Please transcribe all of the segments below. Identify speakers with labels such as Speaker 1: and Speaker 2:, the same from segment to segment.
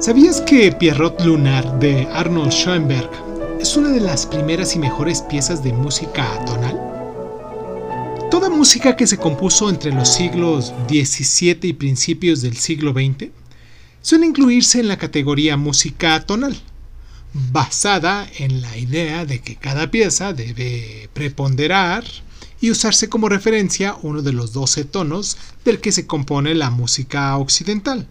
Speaker 1: ¿Sabías que Pierrot Lunar de Arnold Schoenberg es una de las primeras y mejores piezas de música atonal? Toda música que se compuso entre los siglos XVII y principios del siglo XX suele incluirse en la categoría música atonal, basada en la idea de que cada pieza debe preponderar y usarse como referencia uno de los 12 tonos del que se compone la música occidental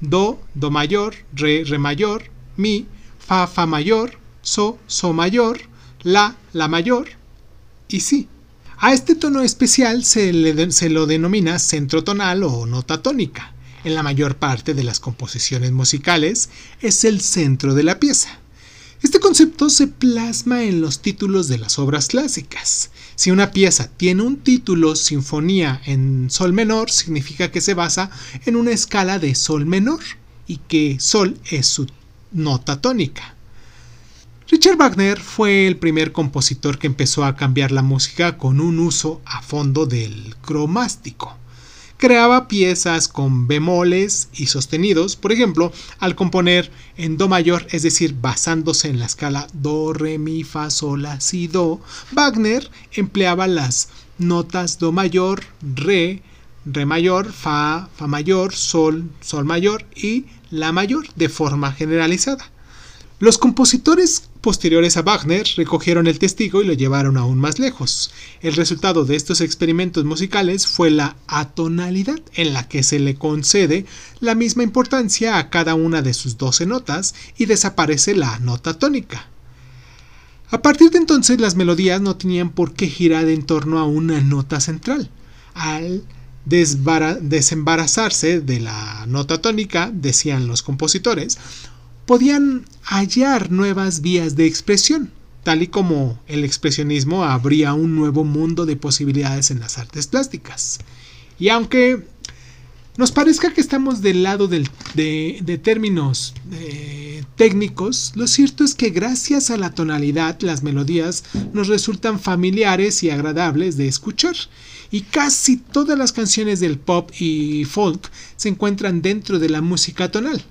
Speaker 1: do, do mayor, re, re mayor, mi, fa, fa mayor, so, so mayor, la, la mayor y si. A este tono especial se, le, se lo denomina centro tonal o nota tónica. En la mayor parte de las composiciones musicales es el centro de la pieza. Este concepto se plasma en los títulos de las obras clásicas. Si una pieza tiene un título Sinfonía en Sol menor, significa que se basa en una escala de Sol menor y que Sol es su nota tónica. Richard Wagner fue el primer compositor que empezó a cambiar la música con un uso a fondo del cromástico creaba piezas con bemoles y sostenidos, por ejemplo, al componer en Do mayor, es decir, basándose en la escala Do, Re, Mi, Fa, Sol, La, Si, Do, Wagner empleaba las notas Do mayor, Re, Re mayor, Fa, Fa mayor, Sol, Sol mayor y La mayor de forma generalizada. Los compositores posteriores a Wagner recogieron el testigo y lo llevaron aún más lejos. El resultado de estos experimentos musicales fue la atonalidad, en la que se le concede la misma importancia a cada una de sus 12 notas y desaparece la nota tónica. A partir de entonces las melodías no tenían por qué girar en torno a una nota central. Al desembarazarse de la nota tónica, decían los compositores, podían hallar nuevas vías de expresión, tal y como el expresionismo abría un nuevo mundo de posibilidades en las artes plásticas. Y aunque nos parezca que estamos del lado de, términos eh, técnicos, lo cierto es que gracias a la tonalidad las melodías nos resultan familiares y agradables de escuchar. Y casi todas las canciones del pop y folk se encuentran dentro de la música tonal.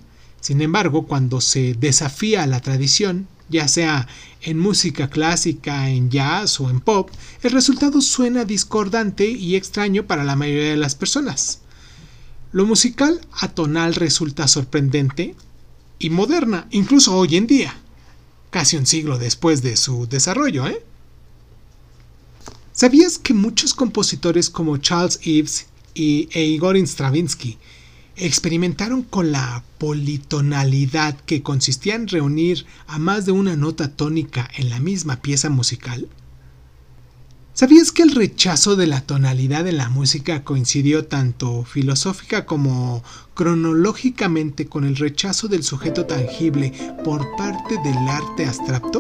Speaker 1: Sin embargo, cuando se desafía la tradición, ya sea en música clásica, en jazz o en pop, el resultado suena discordante y extraño para la mayoría de las personas. Lo musical atonal resulta sorprendente y moderna, incluso hoy en día, casi un siglo después de su desarrollo. ¿eh? ¿Sabías que muchos compositores como Charles Ives y Igor Stravinsky experimentaron con la politonalidad que consistía en reunir a más de una nota tónica en la misma pieza musical? ¿Sabías que el rechazo de la tonalidad en la música coincidió tanto filosófica como cronológicamente con el rechazo del sujeto tangible por parte del arte abstracto?